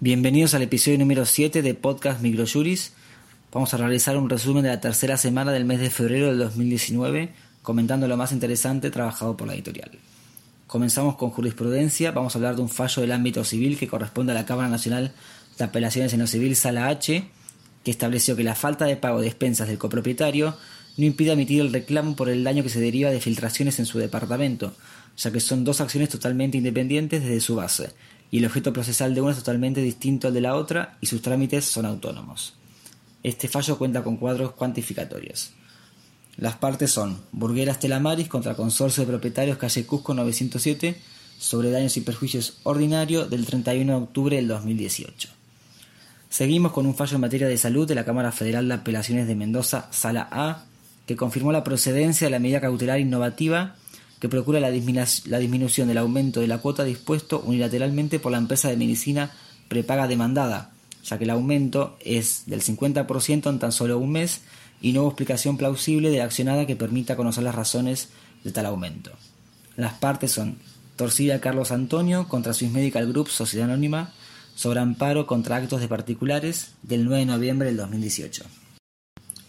Bienvenidos al episodio número 7 de Podcast Microjuris. Vamos a realizar un resumen de la tercera semana del mes de febrero del 2019, comentando lo más interesante trabajado por la editorial. Comenzamos con jurisprudencia, vamos a hablar de un fallo del ámbito civil que corresponde a la Cámara Nacional de Apelaciones en lo Civil Sala H, que estableció que la falta de pago de expensas del copropietario no impide emitir el reclamo por el daño que se deriva de filtraciones en su departamento, ya que son dos acciones totalmente independientes desde su base, y el objeto procesal de una es totalmente distinto al de la otra y sus trámites son autónomos. Este fallo cuenta con cuadros cuantificatorios. Las partes son Burgueras Telamaris contra Consorcio de Propietarios Calle Cusco 907 sobre daños y perjuicios ordinario del 31 de octubre del 2018. Seguimos con un fallo en materia de salud de la Cámara Federal de Apelaciones de Mendoza, Sala A, que confirmó la procedencia de la medida cautelar innovativa que procura la, disminución del aumento de la cuota dispuesto unilateralmente por la empresa de medicina prepaga demandada, ya que el aumento es del 50% en tan solo un mes y no hubo explicación plausible de la accionada que permita conocer las razones de tal aumento. Las partes son Torcida Carlos Antonio contra Swiss Medical Group Sociedad Anónima sobre amparo contra actos de particulares del 9 de noviembre del 2018.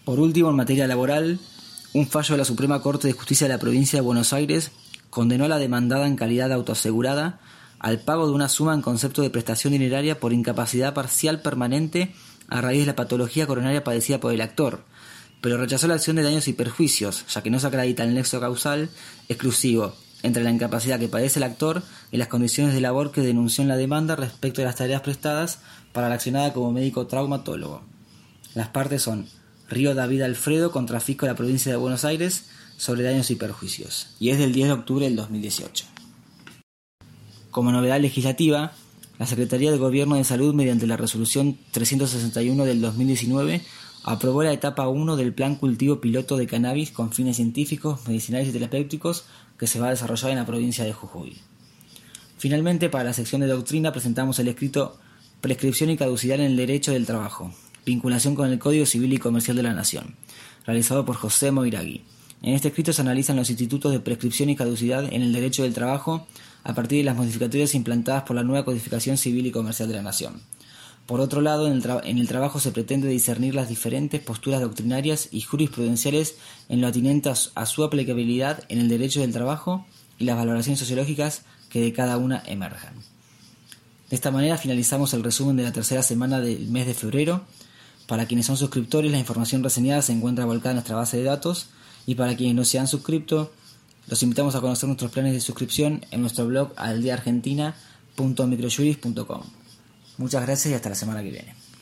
Por último, en materia laboral, un fallo de la Suprema Corte de Justicia de la provincia de Buenos Aires condenó a la demandada en calidad de autoasegurada al pago de una suma en concepto de prestación dineraria por incapacidad parcial permanente a raíz de la patología coronaria padecida por el actor, pero rechazó la acción de daños y perjuicios, ya que no se acredita el nexo causal exclusivo entre la incapacidad que padece el actor y las condiciones de labor que denunció en la demanda respecto de las tareas prestadas para la accionada como médico traumatólogo. Las partes son Río David Alfredo contra Fisco de la provincia de Buenos Aires sobre daños y perjuicios, y es del 10 de octubre del 2018. Como novedad legislativa, la Secretaría de Gobierno de Salud, mediante la resolución 361 del 2019, aprobó la etapa 1 del plan cultivo piloto de cannabis con fines científicos, medicinales y terapéuticos que se va a desarrollar en la provincia de Jujuy. Finalmente, para la sección de doctrina presentamos el escrito Prescripción y caducidad en el derecho del trabajo, vinculación con el Código Civil y Comercial de la Nación, realizado por José Moiragui. En este escrito se analizan los institutos de prescripción y caducidad en el derecho del trabajo a partir de las modificatorias implantadas por la nueva Codificación Civil y Comercial de la Nación. Por otro lado, en el, trabajo se pretende discernir las diferentes posturas doctrinarias y jurisprudenciales en lo atinente a su aplicabilidad en el derecho del trabajo y las valoraciones sociológicas que de cada una emerjan. De esta manera finalizamos el resumen de la tercera semana del mes de febrero para quienes son suscriptores, la información reseñada se encuentra volcada en nuestra base de datos y para quienes no se han suscrito, los invitamos a conocer nuestros planes de suscripción en nuestro blog aldeargentina.microjuris.com. Muchas gracias y hasta la semana que viene.